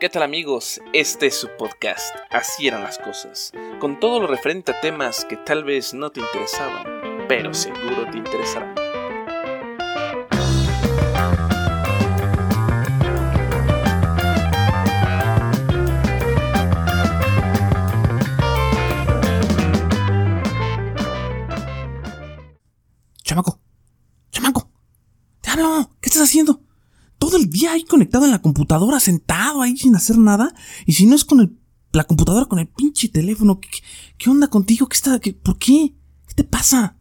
¿Qué tal amigos? Este es su podcast, Así eran las cosas, con todo lo referente a temas que tal vez no te interesaban, pero seguro te interesarán. Conectado en la computadora, sentado ahí sin hacer nada. Y si no es con el, la computadora, con el pinche teléfono. ¿Qué, qué onda contigo? ¿Qué está? Qué, ¿Por qué? ¿Qué te pasa?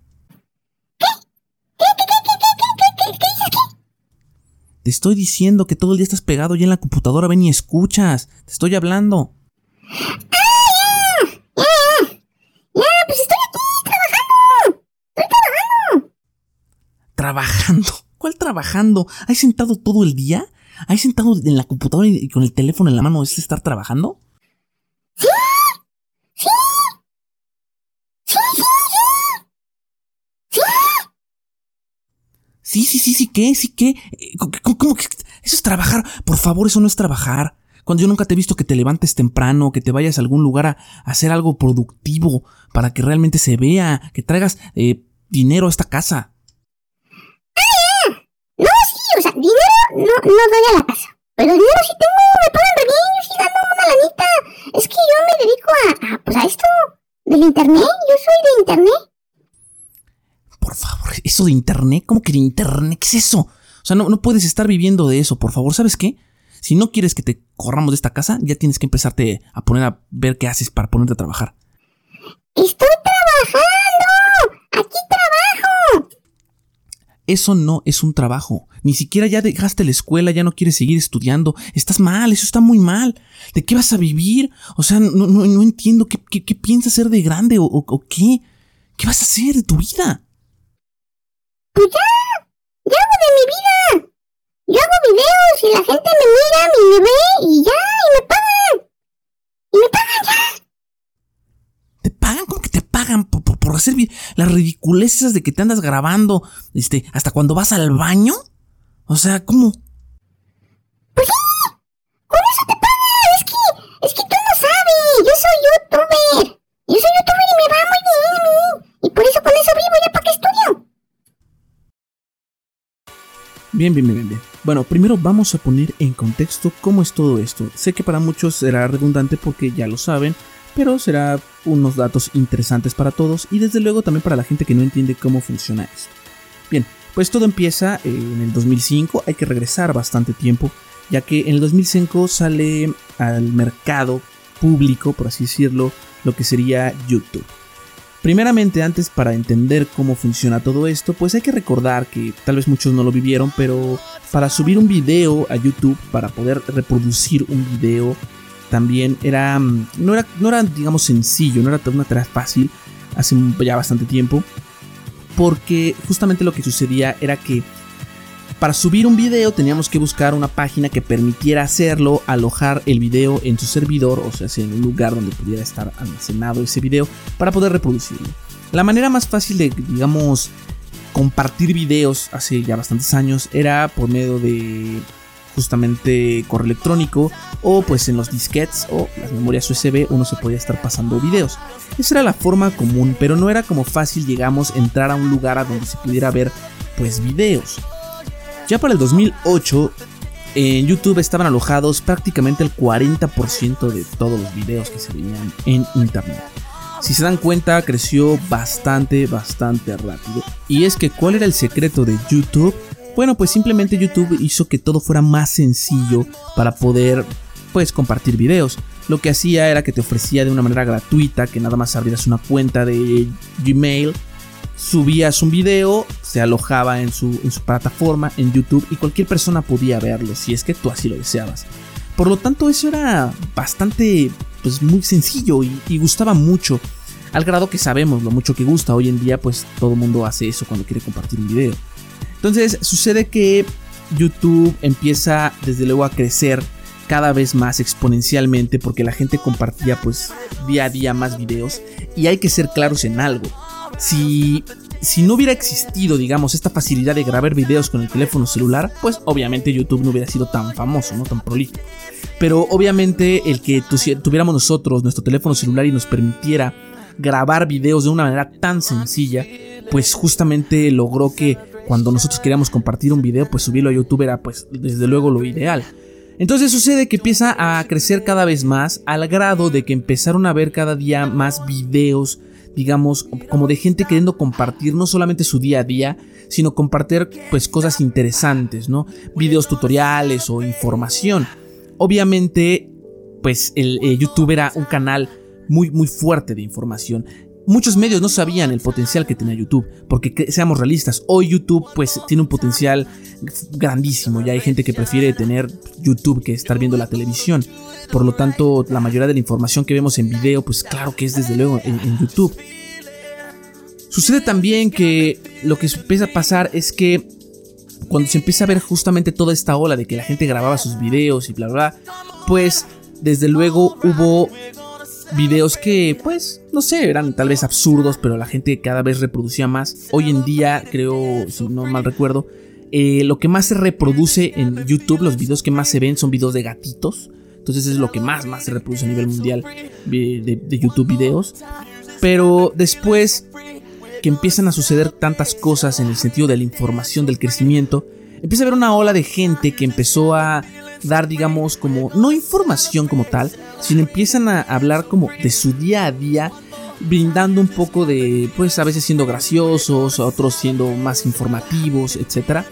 Te estoy diciendo que todo el día estás pegado ya en la computadora, ven y escuchas. Te estoy hablando. Estoy trabajando. ¿Trabajando? ¿Cuál trabajando? ¿Has sentado todo el día? ¿Has sentado en la computadora y con el teléfono en la mano? ¿Es estar trabajando? Sí. Sí. Sí, sí, sí. Sí. Sí, ¿qué? ¿Sí, qué? Eh, ¿Cómo, que eso es trabajar? Por favor, eso no es trabajar. Cuando yo nunca te he visto que te levantes temprano, que te vayas a algún lugar a, a hacer algo productivo para que realmente se vea, que traigas eh, dinero a esta casa. No, sí, o sea, dinero no, no doy a la casa. Pero dinero sí tengo, me pagan re bien, yo sí gano una lanita. Es que yo me dedico a, a, pues a esto del internet, yo soy de internet. Por favor, eso de internet, ¿cómo que de internet? ¿Qué es eso? O sea, no, no puedes estar viviendo de eso, por favor, ¿sabes qué? Si no quieres que te corramos de esta casa, ya tienes que empezarte a poner a ver qué haces para ponerte a trabajar. Estoy trabajando, aquí trabajo. Eso no es un trabajo. Ni siquiera ya dejaste la escuela, ya no quieres seguir estudiando. Estás mal, eso está muy mal. ¿De qué vas a vivir? O sea, no, no, no entiendo qué, qué, qué piensas ser de grande o, o- o qué. ¿Qué vas a hacer de tu vida? Pues ya, ya hago de mi vida. Yo hago videos y la gente me mira y me ve y ya, y me pagan. Y me pagan ya. ¿Te pagan? ¿Cómo por, hacer las ridiculeces de que te andas grabando este, hasta cuando vas al baño? O sea, ¿cómo? Pues sí, con eso te pagan. Es que, es que tú no sabes. Yo soy youtuber. Yo soy youtuber y me va muy bien. Y por eso con eso vivo ya para qué estudio. Bien, bien, bien, bien. Bueno, primero vamos a poner en contexto cómo es todo esto. Sé que para muchos será redundante porque ya lo saben, pero será unos datos interesantes para todos y desde luego también para la gente que no entiende cómo funciona esto. Bien, pues todo empieza eh, en el 2005, hay que regresar bastante tiempo, ya que en el 2005 sale al mercado público, por así decirlo, lo que sería YouTube. Primeramente, antes para entender cómo funciona todo esto, pues hay que recordar que tal vez muchos no lo vivieron, pero para subir un video a YouTube, para poder reproducir un video, también era mm, no era, no era digamos sencillo, no era una tarea fácil hace ya bastante tiempo, porque justamente lo que sucedía era que para subir un video teníamos que buscar una página que permitiera hacerlo, alojar el video en su servidor, o sea, en un lugar donde pudiera estar almacenado ese video para poder reproducirlo. La manera más fácil de, digamos, compartir videos hace ya bastantes años era por medio de justamente correo electrónico o pues en los disquetes o las memorias USB uno se podía estar pasando videos. Esa era la forma común, pero no era como fácil, digamos, entrar a un lugar a donde se pudiera ver pues videos. Ya para el 2008 en YouTube estaban alojados prácticamente el 40% de todos los videos que se veían en internet. Si se dan cuenta, creció bastante, bastante rápido. Y es que, ¿cuál era el secreto de YouTube? Bueno, pues simplemente YouTube hizo que todo fuera más sencillo para poder, pues, compartir videos. Lo que hacía era que te ofrecía de una manera gratuita que nada más abrieras una cuenta de Gmail, subías un video, se alojaba en su, en su plataforma, en YouTube, y cualquier persona podía verlo si es que tú así lo deseabas. Por lo tanto, eso era bastante, pues muy sencillo y, y gustaba mucho. Al grado que sabemos lo mucho que gusta. Hoy en día, pues todo el mundo hace eso cuando quiere compartir un video. Entonces, sucede que YouTube empieza desde luego a crecer cada vez más exponencialmente porque la gente compartía pues día a día más videos y hay que ser claros en algo. Si si no hubiera existido, digamos, esta facilidad de grabar videos con el teléfono celular, pues obviamente YouTube no hubiera sido tan famoso, no tan prolífico. Pero obviamente el que tuviéramos nosotros nuestro teléfono celular y nos permitiera grabar videos de una manera tan sencilla, pues justamente logró que cuando nosotros queríamos compartir un video, pues subirlo a YouTube era pues desde luego lo ideal. Entonces sucede que empieza a crecer cada vez más al grado de que empezaron a ver cada día más videos, digamos, como de gente queriendo compartir no solamente su día a día, sino compartir pues cosas interesantes, ¿no? Videos tutoriales o información. Obviamente, pues el eh, YouTube era un canal muy muy fuerte de información Muchos medios no sabían el potencial que tenía YouTube, porque seamos realistas, hoy YouTube pues tiene un potencial grandísimo, ya hay gente que prefiere tener YouTube que estar viendo la televisión, por lo tanto la mayoría de la información que vemos en video pues claro que es desde luego en, YouTube. Sucede también que lo que empieza a pasar es que cuando se empieza a ver justamente toda esta ola de que la gente grababa sus videos y bla bla, pues desde luego hubo videos que, pues, no sé, eran tal vez absurdos, pero la gente cada vez reproducía más. Hoy en día, creo, si no mal recuerdo, eh, lo que más se reproduce en YouTube, los videos que más se ven son videos de gatitos. Entonces es lo que más, más se reproduce a nivel mundial de, de YouTube videos. Pero después que empiezan a suceder tantas cosas en el sentido de la información, del crecimiento, empieza a haber una ola de gente que empezó a dar, digamos, como, no información como tal, sino empiezan a hablar como de su día a día, brindando un poco de, pues a veces siendo graciosos, otros siendo más informativos, etcétera,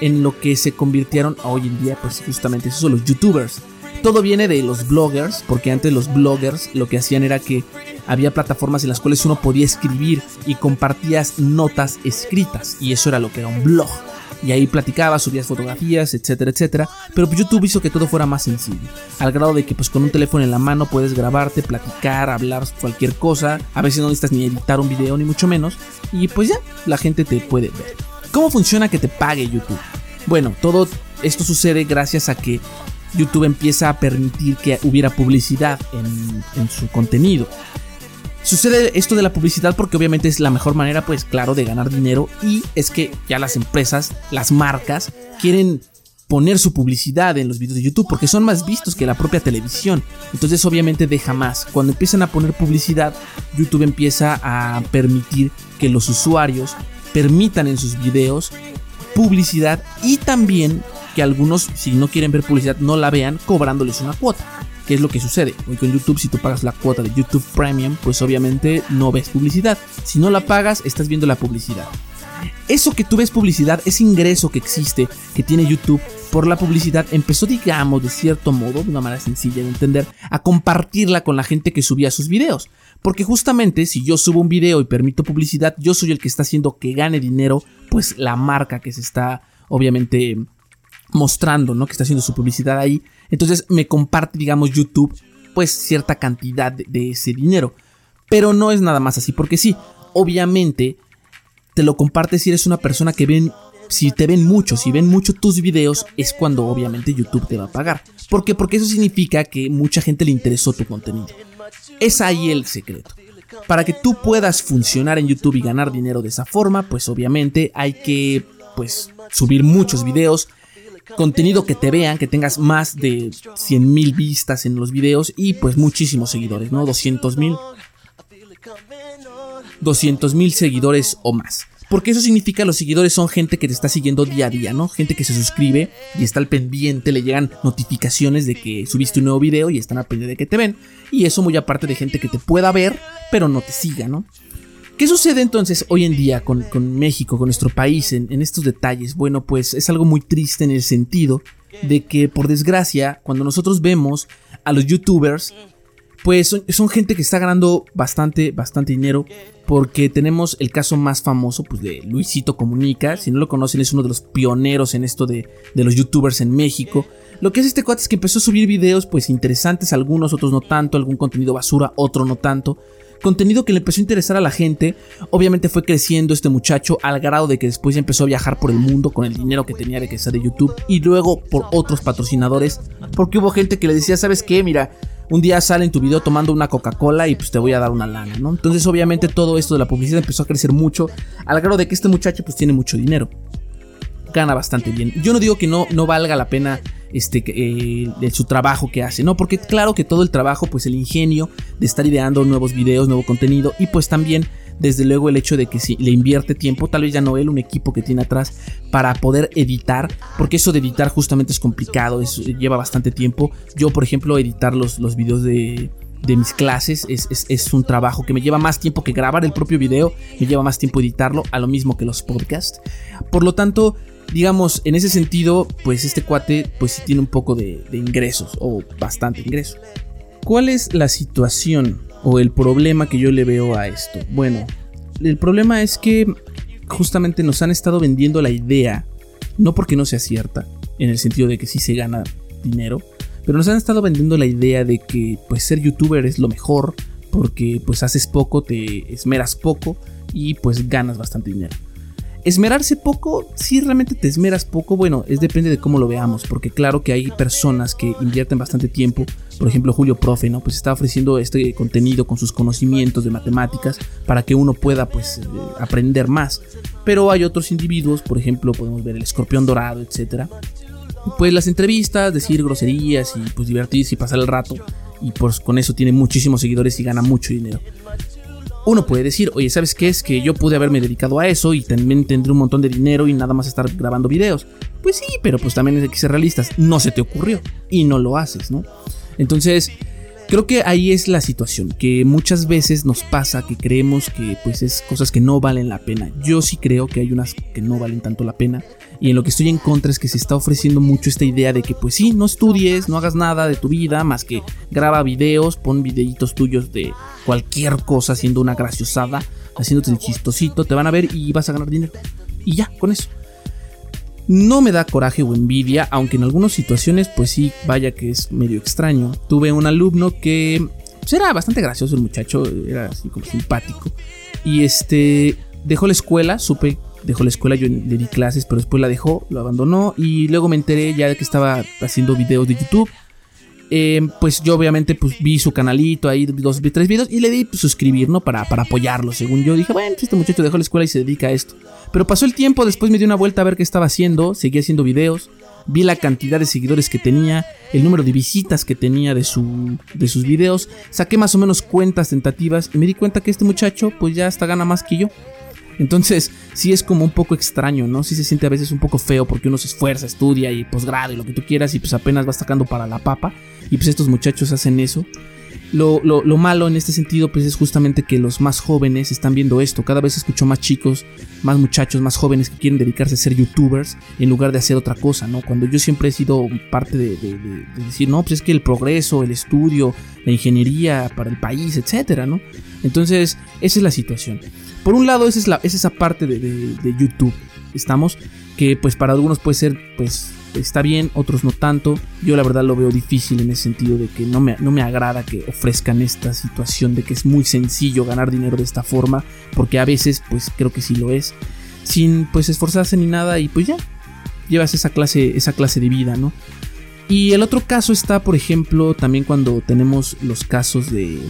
en lo que se convirtieron hoy en día, pues justamente esos son los youtubers. Todo viene de los bloggers, porque antes los bloggers lo que hacían era que había plataformas en las cuales uno podía escribir y compartías notas escritas, y eso era lo que era un blog y ahí platicabas, subías fotografías, etcétera, etcétera. Pero pues YouTube hizo que todo fuera más sencillo, al grado de que pues con un teléfono en la mano puedes grabarte, platicar, hablar cualquier cosa, a veces no necesitas ni editar un video ni mucho menos, y pues ya, la gente te puede ver. ¿Cómo funciona que te pague YouTube? Bueno, todo esto sucede gracias a que YouTube empieza a permitir que hubiera publicidad en, en su contenido. Sucede esto de la publicidad porque obviamente es la mejor manera, pues claro, de ganar dinero y es que ya las empresas, las marcas, quieren poner su publicidad en los videos de YouTube porque son más vistos que la propia televisión. Entonces obviamente deja más. Cuando empiezan a poner publicidad, YouTube empieza a permitir que los usuarios permitan en sus videos publicidad y también que algunos, si no quieren ver publicidad, no la vean cobrándoles una cuota. ¿Qué es lo que sucede? Hoy con YouTube, si tú pagas la cuota de YouTube Premium, pues obviamente no ves publicidad. Si no la pagas, estás viendo la publicidad. Eso que tú ves publicidad, ese ingreso que existe, que tiene YouTube por la publicidad, empezó, digamos, de cierto modo, de una manera sencilla de entender, a compartirla con la gente que subía sus videos. Porque justamente si yo subo un video y permito publicidad, yo soy el que está haciendo que gane dinero, pues la marca que se está, obviamente, mostrando, ¿no? Que está haciendo su publicidad ahí. Entonces me comparte, digamos, YouTube, pues cierta cantidad de, ese dinero. Pero no es nada más así, porque sí, obviamente te lo comparte si eres una persona que ven, si te ven mucho, si ven mucho tus videos, es cuando obviamente YouTube te va a pagar. ¿Por qué? Porque eso significa que mucha gente le interesó tu contenido. Es ahí el secreto. Para que tú puedas funcionar en YouTube y ganar dinero de esa forma, pues obviamente hay que pues subir muchos videos, contenido que te vean, que tengas más de 100 mil vistas en los videos y pues muchísimos seguidores, ¿no? 200 mil. 200 mil seguidores o más. Porque eso significa los seguidores son gente que te está siguiendo día a día, ¿no? Gente que se suscribe y está al pendiente, le llegan notificaciones de que subiste un nuevo video y están al pendiente de que te ven. Y eso muy aparte de gente que te pueda ver, pero no te siga, ¿no? ¿Qué sucede entonces hoy en día con, México, con nuestro país, en, estos detalles? Bueno, pues es algo muy triste en el sentido de que, por desgracia, cuando nosotros vemos a los youtubers, pues son, gente que está ganando bastante, bastante dinero. Porque tenemos el caso más famoso, pues de Luisito Comunica. Si no lo conocen, es uno de los pioneros en esto de, de los youtubers en México. Lo que es este cuate es que empezó a subir videos, pues interesantes, algunos, otros no tanto, algún contenido basura, otro no tanto contenido que le empezó a interesar a la gente. Obviamente fue creciendo este muchacho al grado de que después ya empezó a viajar por el mundo con el dinero que tenía de que de YouTube y luego por otros patrocinadores. Porque hubo gente que le decía, ¿sabes qué? Mira, un día sale en tu video tomando una Coca-Cola y pues te voy a dar una lana, ¿no? Entonces obviamente todo esto de la publicidad empezó a crecer mucho al grado de que este muchacho pues tiene mucho dinero. Gana bastante bien. Yo no digo que no, no valga la pena este, eh, de su trabajo que hace, ¿no? Porque claro que todo el trabajo, pues el ingenio de estar ideando nuevos videos, nuevo contenido y pues también desde luego el hecho de que si le invierte tiempo, tal vez ya no él, un equipo que tiene atrás para poder editar, porque eso de editar justamente es complicado, lleva bastante tiempo. Yo, por ejemplo, editar los, los videos de, mis clases es, es, un trabajo que me lleva más tiempo que grabar el propio video, me lleva más tiempo editarlo, a lo mismo que los podcasts. Por lo tanto, digamos, en ese sentido, pues este cuate, pues sí tiene un poco de, de ingresos, o bastante ingresos. ¿Cuál es la situación o el problema que yo le veo a esto? Bueno, el problema es que justamente nos han estado vendiendo la idea, no porque no sea cierta, en el sentido de que sí se gana dinero, pero nos han estado vendiendo la idea de que pues ser youtuber es lo mejor, porque pues haces poco, te esmeras poco y pues ganas bastante dinero. Esmerarse poco, si realmente te esmeras poco, bueno, es depende de cómo lo veamos, porque claro que hay personas que invierten bastante tiempo, por ejemplo Julio Profe, ¿no? Pues está ofreciendo este contenido con sus conocimientos de matemáticas para que uno pueda pues eh, aprender más. Pero hay otros individuos, por ejemplo, podemos ver el escorpión dorado, etcétera. Pues las entrevistas, decir groserías y pues divertirse y pasar el rato y pues con eso tiene muchísimos seguidores y gana mucho dinero uno puede decir, oye, ¿sabes qué es? Que yo pude haberme dedicado a eso y también tendré un montón de dinero y nada más estar grabando videos. Pues sí, pero pues también hay que ser realistas. No se te ocurrió y no lo haces, ¿no? Entonces, creo que ahí es la situación, que muchas veces nos pasa que creemos que pues es cosas que no valen la pena. Yo sí creo que hay unas que no valen tanto la pena y en lo que estoy en contra es que se está ofreciendo mucho esta idea de que pues sí, no estudies, no hagas nada de tu vida más que graba videos, pon videitos tuyos de cualquier cosa haciendo una graciosada, haciéndote el chistosito, te van a ver y vas a ganar dinero. Y ya, con eso. No me da coraje o envidia, aunque en algunas situaciones pues sí, vaya que es medio extraño. Tuve un alumno que pues, era bastante gracioso el muchacho, era así como simpático. Y este dejó la escuela, supe dejó la escuela, yo le di clases, pero después la dejó, lo abandonó y luego me enteré ya de que estaba haciendo videos de YouTube. Em, pues yo obviamente pues vi su canalito ahí, dos, tres videos y le di pues, suscribir, ¿no? Para, para apoyarlo, según yo. Dije, bueno, este muchacho dejó la escuela y se dedica a esto. Pero pasó el tiempo, después me di una vuelta a ver qué estaba haciendo, seguía haciendo videos, vi la cantidad de seguidores que tenía, el número de visitas que tenía de, su, de sus videos, saqué más o menos cuentas tentativas y me di cuenta que este muchacho pues ya hasta gana más que yo. Entonces, sí es como un poco extraño, ¿no? Sí se siente a veces un poco feo porque uno se esfuerza, estudia y posgrado y lo que tú quieras y pues apenas va sacando para la papa. Y pues estos muchachos hacen eso. Lo, malo en este sentido pues es justamente que los más jóvenes están viendo esto. Cada vez escucho más chicos, más muchachos, más jóvenes que quieren dedicarse a ser youtubers en lugar de hacer otra cosa, ¿no? Cuando yo siempre he sido parte de, de decir, no, pues es que el progreso, el estudio, la ingeniería para el país, etcétera, ¿no? Entonces, esa es la situación. Por un lado, esa es, la, esa parte de, YouTube. Estamos, que pues para algunos puede ser, pues está bien, otros no tanto. Yo la verdad lo veo difícil en ese sentido de que no me, no me agrada que ofrezcan esta situación de que es muy sencillo ganar dinero de esta forma, porque a veces pues creo que sí lo es, sin pues esforzarse ni nada y pues ya, llevas esa clase, esa clase de vida, ¿no? Y el otro caso está, por ejemplo, también cuando tenemos los casos de,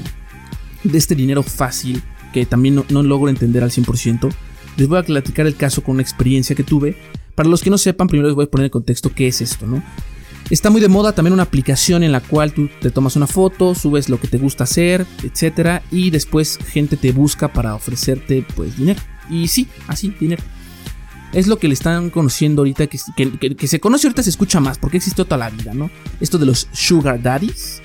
de este dinero fácil que también no, logro entender al 100%. Les voy a platicar el caso con una experiencia que tuve. Para los que no sepan, primero les voy a poner en contexto qué es esto, ¿no? Está muy de moda también una aplicación en la cual tú te tomas una foto, subes lo que te gusta hacer, etcétera, y después gente te busca para ofrecerte pues dinero. Y sí, así, dinero. Es lo que le están conociendo ahorita, que, que se conoce ahorita, se escucha más, porque existió toda la vida, ¿no? Esto de los sugar daddies,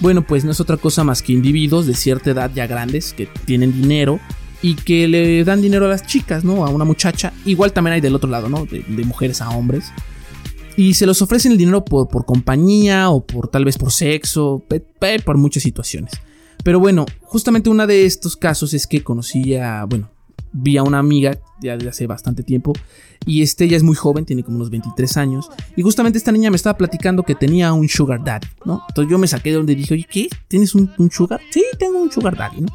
bueno, pues no es otra cosa más que individuos de cierta edad ya grandes que tienen dinero y que le dan dinero a las chicas, ¿no? A una muchacha. Igual también hay del otro lado, ¿no? De, mujeres a hombres. Y se los ofrecen el dinero por, por compañía o por tal vez por sexo, por muchas situaciones. Pero bueno, justamente uno de estos casos es que conocí a, bueno, vi a una amiga ya de hace bastante tiempo y este ella es muy joven, tiene como unos 23 años y justamente esta niña me estaba platicando que tenía un sugar daddy, ¿no? Entonces yo me saqué de donde dije, oye, ¿qué? ¿Tienes un, sugar? Sí, tengo un sugar daddy, ¿no?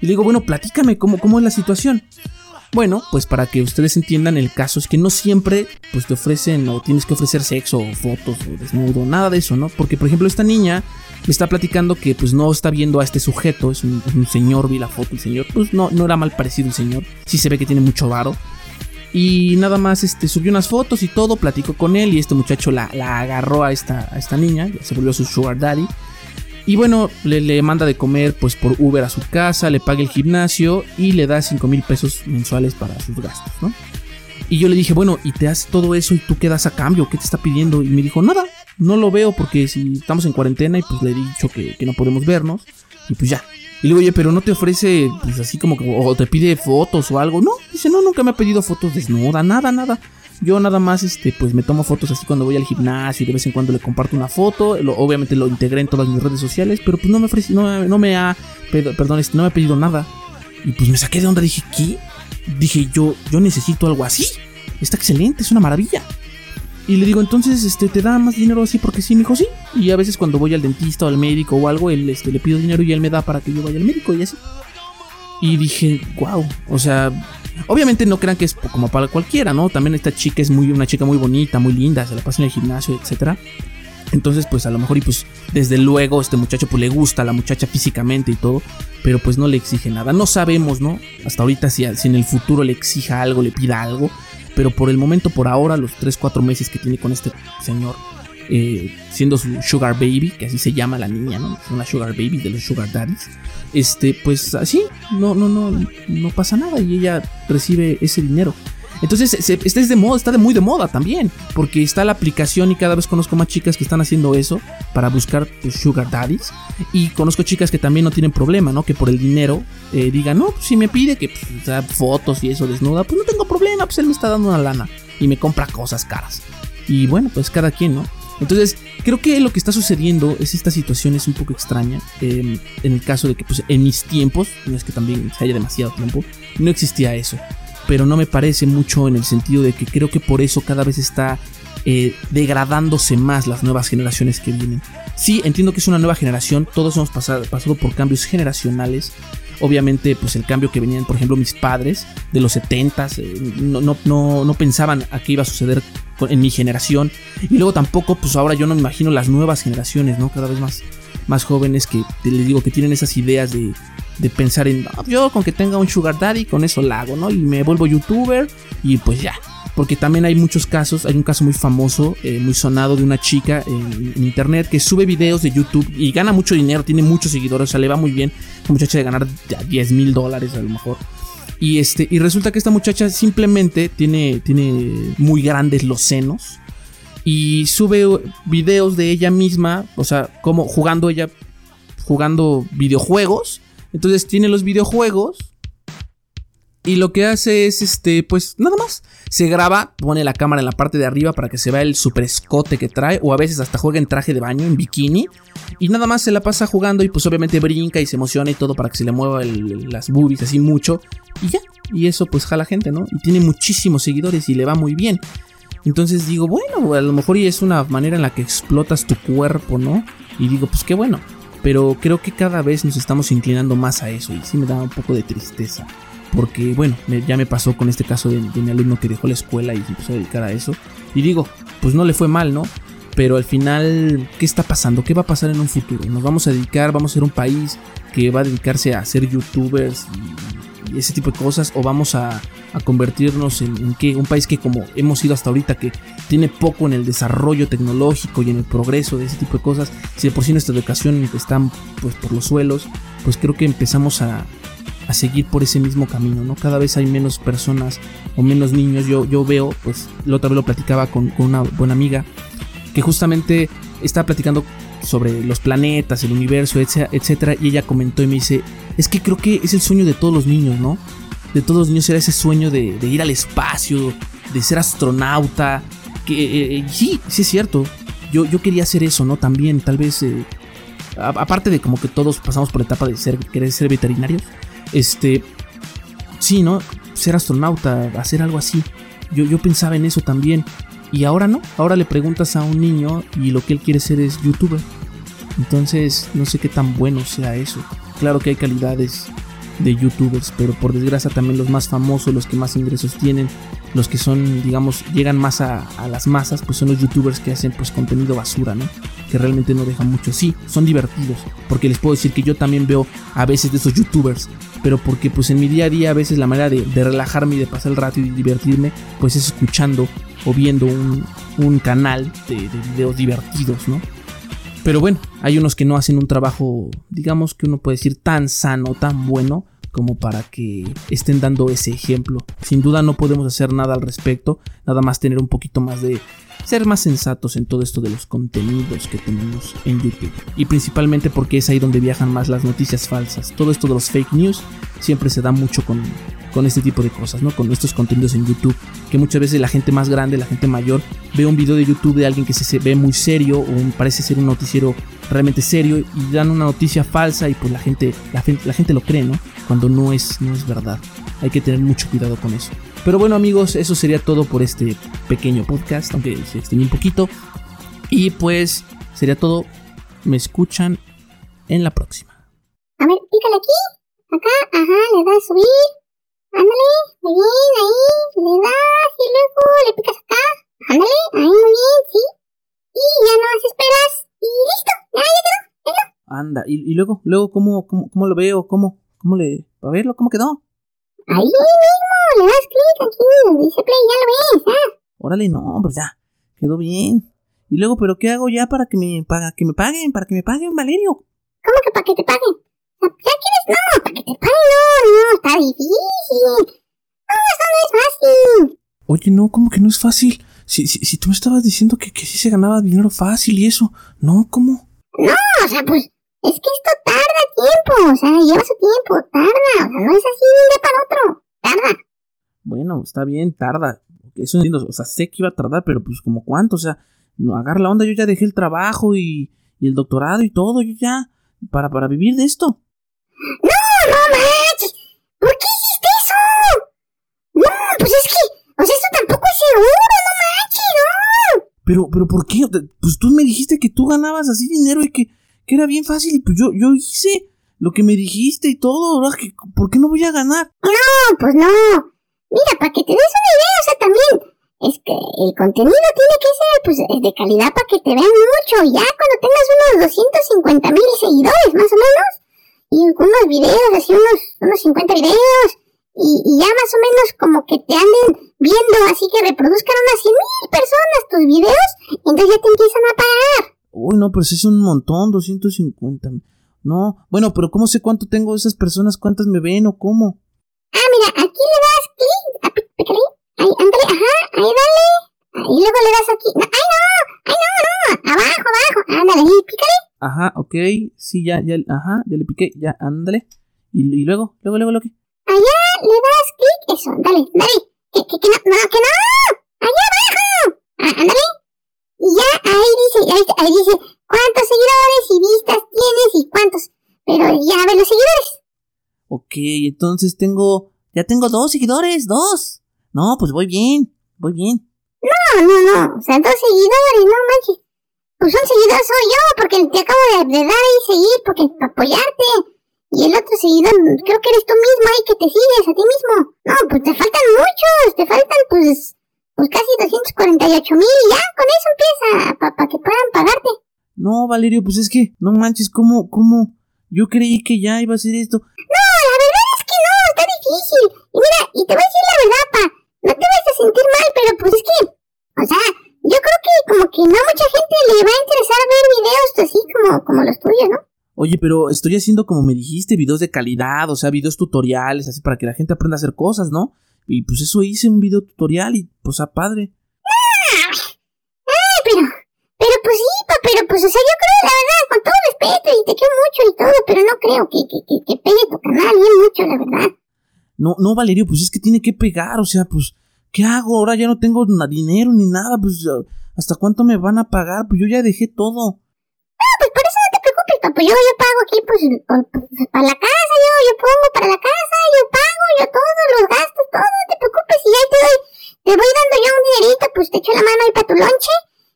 Y le digo, bueno, platícame cómo, cómo es la situación. Bueno, pues para que ustedes entiendan, el caso es que no siempre pues te ofrecen o tienes que ofrecer sexo o fotos o desnudo, nada de eso, ¿no? Porque por ejemplo esta niña me está platicando que pues no está viendo a este sujeto, es un, señor, vi la foto, el señor, pues no, no era mal parecido el señor, sí se ve que tiene mucho varo. Y nada más este, subió unas fotos y todo, platicó con él y este muchacho la, agarró a esta, a esta niña, se volvió su sugar daddy. Y bueno, le, manda de comer pues por Uber a su casa, le paga el gimnasio y le da 5 mil pesos mensuales para sus gastos, ¿no? Y yo le dije, bueno, ¿y te hace todo eso y tú qué das a cambio? ¿Qué te está pidiendo? Y me dijo, nada, no lo veo porque si estamos en cuarentena y pues le he dicho que, que no podemos vernos y pues ya. Y le digo, oye, pero no te ofrece, pues así como que, o te pide fotos o algo. No, dice, no, nunca me ha pedido fotos desnuda, nada, nada. Yo nada más, este, pues me tomo fotos así cuando voy al gimnasio y de vez en cuando le comparto una foto. obviamente lo integré en todas mis redes sociales, pero pues no me ofrece, no, no me ha, perdón, este, no me ha pedido nada. Y pues me saqué de onda, dije, ¿qué? Dije, yo, yo necesito algo así. Está excelente, es una maravilla. Y le digo, entonces, este, ¿te da más dinero así? Porque sí, me dijo, sí. Y a veces cuando voy al dentista o al médico o algo, él, este, le pido dinero y él me da para que yo vaya al médico y así. Y dije, wow, o sea, obviamente no crean que es como para cualquiera, ¿no? También esta chica es muy, una chica muy bonita, muy linda, se la pasa en el gimnasio, etcétera. Entonces, pues a lo mejor, y pues desde luego, este muchacho pues le gusta a la muchacha físicamente y todo, pero pues no le exige nada. No sabemos, ¿no? Hasta ahorita si, si en el futuro le exija algo, le pida algo, pero por el momento, por ahora, los 3-4 meses que tiene con este señor, eh, siendo su sugar baby, que así se llama la niña, ¿no? Una sugar baby de los sugar daddies. Este, pues así, no, no, no, no pasa nada y ella recibe ese dinero. Entonces, está de moda, está muy de moda también, porque está la aplicación y cada vez conozco más chicas que están haciendo eso para buscar pues, sugar daddies y conozco chicas que también no tienen problema, ¿no? Que por el dinero eh, digan, no, pues, si me pide que pues, fotos y eso desnuda, pues no tengo problema, pues él me está dando una lana y me compra cosas caras. Y bueno, pues cada quien, ¿no? Entonces, creo que lo que está sucediendo es esta situación es un poco extraña. Em, en el caso de que, pues, en mis tiempos, no es que también se haya demasiado tiempo, no existía eso. Pero no me parece mucho en el sentido de que creo que por eso cada vez está eh, degradándose más las nuevas generaciones que vienen. Sí, entiendo que es una nueva generación, todos hemos pasado, pasado por cambios generacionales. Obviamente, pues el cambio que venían, por ejemplo, mis padres de los 70 eh, no, no, no, no pensaban a qué iba a suceder en mi generación. Y luego tampoco, pues ahora yo no me imagino las nuevas generaciones, ¿no? Cada vez más, más jóvenes que les digo que tienen esas ideas de, de pensar en, yo con que tenga un sugar daddy, con eso la hago, ¿no? Y me vuelvo youtuber y pues ya. Porque también hay muchos casos, hay un caso muy famoso, eh, muy sonado de una chica en, internet que sube videos de YouTube y gana mucho dinero, tiene muchos seguidores, o sea, le va muy bien. Muchacha de ganar 10 mil dólares a lo mejor. Y, este, y resulta que esta muchacha simplemente tiene, tiene muy grandes los senos. Y sube videos de ella misma, o sea, como jugando ella, jugando videojuegos. Entonces tiene los videojuegos. Y lo que hace es, este, pues nada más. Se graba, pone la cámara en la parte de arriba para que se vea el super escote que trae. O a veces hasta juega en traje de baño, en bikini. Y nada más se la pasa jugando y pues obviamente brinca y se emociona y todo para que se le mueva las boobies así mucho. Y ya. Y eso pues jala gente, ¿no? Y tiene muchísimos seguidores y le va muy bien. Entonces digo, bueno, a lo mejor es una manera en la que explotas tu cuerpo, ¿no? Y digo, pues qué bueno. Pero creo que cada vez nos estamos inclinando más a eso y sí me da un poco de tristeza. Porque, bueno, ya me pasó con este caso de, mi alumno que dejó la escuela y se empezó a dedicar a eso. Y digo, pues no le fue mal, ¿no? pero al final, ¿qué está pasando? ¿Qué va a pasar en un futuro? ¿Nos vamos a dedicar, vamos a ser un país que va a dedicarse a ser youtubers y, ese tipo de cosas? ¿O vamos a, convertirnos en, un país que como hemos sido hasta ahorita, que tiene poco en el desarrollo tecnológico y en el progreso de ese tipo de cosas? Si de por sí nuestra educación está pues, por los suelos, pues creo que empezamos a, seguir por ese mismo camino, ¿no? Cada vez hay menos personas o menos niños. Yo, yo veo, pues, la otra vez lo platicaba con, una buena amiga que justamente estaba platicando sobre los planetas, el universo, etcétera, y ella comentó y me dice, es que creo que es el sueño de todos los niños, ¿no? De todos los niños era ese sueño de, ir al espacio, de ser astronauta, que eh, eh, sí, sí es cierto, yo, yo quería hacer eso, ¿no? También, tal vez, eh, aparte de como que todos pasamos por la etapa de ser, querer ser veterinarios, este, sí, ¿no? Ser astronauta, hacer algo así. Yo, yo pensaba en eso también. Y ahora no, ahora le preguntas a un niño y lo que él quiere ser es youtuber. Entonces no sé qué tan bueno sea eso. Claro que hay calidades de youtubers, pero por desgracia también los más famosos, los que más ingresos tienen, los que son, digamos, llegan más a, las masas, pues son los youtubers que hacen pues contenido basura, ¿no? Que realmente no dejan mucho. Sí, son divertidos, porque les puedo decir que yo también veo a veces de esos youtubers, pero porque pues en mi día a día a veces la manera de, relajarme y de pasar el rato y divertirme, pues es escuchando o viendo un, un canal de, de videos divertidos, ¿no? Pero bueno, hay unos que no hacen un trabajo, digamos que uno puede decir tan sano, tan bueno, como para que estén dando ese ejemplo. Sin duda no podemos hacer nada al respecto, nada más tener un poquito más de ser más sensatos en todo esto de los contenidos que tenemos en YouTube. Y principalmente porque es ahí donde viajan más las noticias falsas. Todo esto de los fake news siempre se da mucho con, con este tipo de cosas, ¿no? Con estos contenidos en YouTube. Que muchas veces la gente más grande, la gente mayor, ve un video de YouTube de alguien que se ve muy serio o parece ser un noticiero realmente serio y dan una noticia falsa y pues la gente, la, la gente lo cree, ¿no? Cuando no es, no es verdad. Hay que tener mucho cuidado con eso. Pero bueno amigos, eso sería todo por este pequeño podcast, aunque se extendió un poquito. Y pues sería todo. Me escuchan en la próxima. A ver, pícale aquí, acá, ajá, le das a subir. Ándale, muy bien, ahí, le das y luego le picas acá. Ándale, ahí, muy bien, sí. Y ya no más esperas y listo, ya, ya quedó, ya quedó. Anda, y, y luego, luego, ¿cómo, cómo, cómo lo veo? ¿Cómo, cómo le... A verlo, ¿cómo quedó? Ahí mismo, le das clic aquí dice play, ya lo ves, ¿ah? Órale, no, pues ya, quedó bien. Y luego, ¿pero qué hago ya para que me, para que me paguen, para que me paguen, Valerio? ¿Cómo que para que te paguen? ¿Ya quieres? No, para que te paguen, no, no, está difícil. No, eso no es fácil. Oye, no, ¿cómo que no es fácil? Si, si, si tú me estabas diciendo que, que sí se ganaba dinero fácil y eso, ¿no? ¿Cómo? No, o sea, pues, es que esto tarda tiempo, o sea, lleva su tiempo, tarda, o sea, no es así de un día para otro, tarda. Bueno, está bien, tarda. Eso entiendo, o sea, sé que iba a tardar, pero pues como cuánto, o sea, no agarra la onda, yo ya dejé el trabajo y, y el doctorado y todo, yo ya, para, para vivir de esto. No, no manches, ¿por qué hiciste eso? No, pues es que, o sea, esto tampoco es seguro, no manches, no. Pero, pero ¿por qué? Pues tú me dijiste que tú ganabas así dinero y que, que era bien fácil pues yo, yo hice lo que me dijiste y todo, ¿verdad? ¿Por qué no voy a ganar? No, pues no. Mira, para que te des una idea, o sea, también es que el contenido tiene que ser pues de calidad para que te vean mucho. Ya cuando tengas unos 250 mil seguidores, más o menos, y unos videos, así unos, unos 50 videos, y, y, ya más o menos como que te anden viendo, así que reproduzcan unas 100 mil personas tus videos, entonces ya te empiezan a pagar. Uy, no, pero eso es un montón, 250. No, bueno, pero ¿cómo sé cuánto tengo de esas personas? ¿Cuántas me ven o cómo? Ah, mira, aquí le das clic, pícale, ahí, ándale, ajá, ahí dale, y luego le das aquí, no, ay no, ay no, no, abajo, abajo, ándale, ahí, pícale. Ajá, ok, sí, ya, ya, ajá, ya le piqué, ya, ándale, y, y luego, luego, luego, lo que. Allá le das clic, eso, dale, dale, que, que, que no, no, que no, allá abajo, ah, ándale, y ya ahí dice, ahí, ahí dice cuántos seguidores y vistas tienes y cuántos. Pero ya ve los seguidores. Entonces tengo. Ya tengo dos seguidores, dos. No, pues voy bien, voy bien. No, no, no. O sea, dos seguidores, no manches. Pues un seguidor soy yo, porque te acabo de, de dar ahí seguir, porque para apoyarte. Y el otro seguidor, creo que eres tú mismo ahí que te sigues a ti mismo. No, pues te faltan muchos, te faltan pues pues casi 248 mil y ya, con eso empieza, para pa que puedan pagarte. No, Valerio, pues es que, no manches, ¿cómo, cómo? Yo creí que ya iba a ser esto. Está difícil. Y mira, y te voy a decir la verdad, pa, no te vas a sentir mal, pero pues es que, o sea, yo creo que como que no mucha gente le va a interesar ver videos así como, como los tuyos, ¿no? Oye, pero estoy haciendo como me dijiste, videos de calidad, o sea, videos tutoriales, así para que la gente aprenda a hacer cosas, ¿no? Y pues eso hice un video tutorial y pues a padre. Ay, pero, pero pues sí, pa, pero pues o sea, yo creo, la verdad, con todo respeto y te quiero mucho y todo, pero no creo que, que, que, que pegue tu canal bien mucho, la verdad. No, no, Valerio, pues es que tiene que pegar, o sea, pues, ¿qué hago? Ahora ya no tengo dinero ni nada, pues, ¿hasta cuánto me van a pagar? Pues yo ya dejé todo. No, pues por eso no te preocupes, papá, yo, yo pago aquí, pues, para la casa, yo, yo pongo para la casa, yo pago, yo todos los gastos, todo, no te preocupes, y ya te doy, te voy dando ya un dinerito, pues te echo la mano ahí para tu lonche,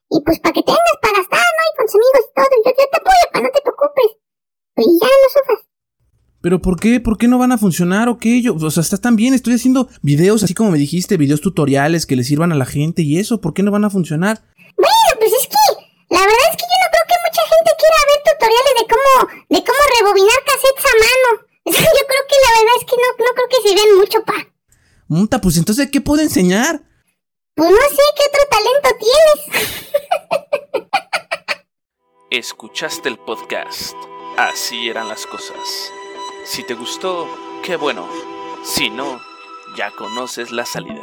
y pues para que tengas para gastar, ¿no? Y con tus amigos y todo, yo, yo te apoyo, pa, no te preocupes. Pues ya no sufras. ¿Pero por qué? ¿Por qué no van a funcionar o qué? Yo, o sea, está tan bien, estoy haciendo videos así como me dijiste, videos tutoriales que le sirvan a la gente y eso, ¿por qué no van a funcionar? Bueno, pues es que la verdad es que yo no creo que mucha gente quiera ver tutoriales de cómo de cómo rebobinar cassettes a mano. Yo creo que la verdad es que no, no creo que se vean mucho, pa. Monta, pues entonces, ¿qué puedo enseñar? Pues no sé qué otro talento tienes. Escuchaste el podcast. Así eran las cosas. Si te gustó, qué bueno. Si no, ya conoces la salida.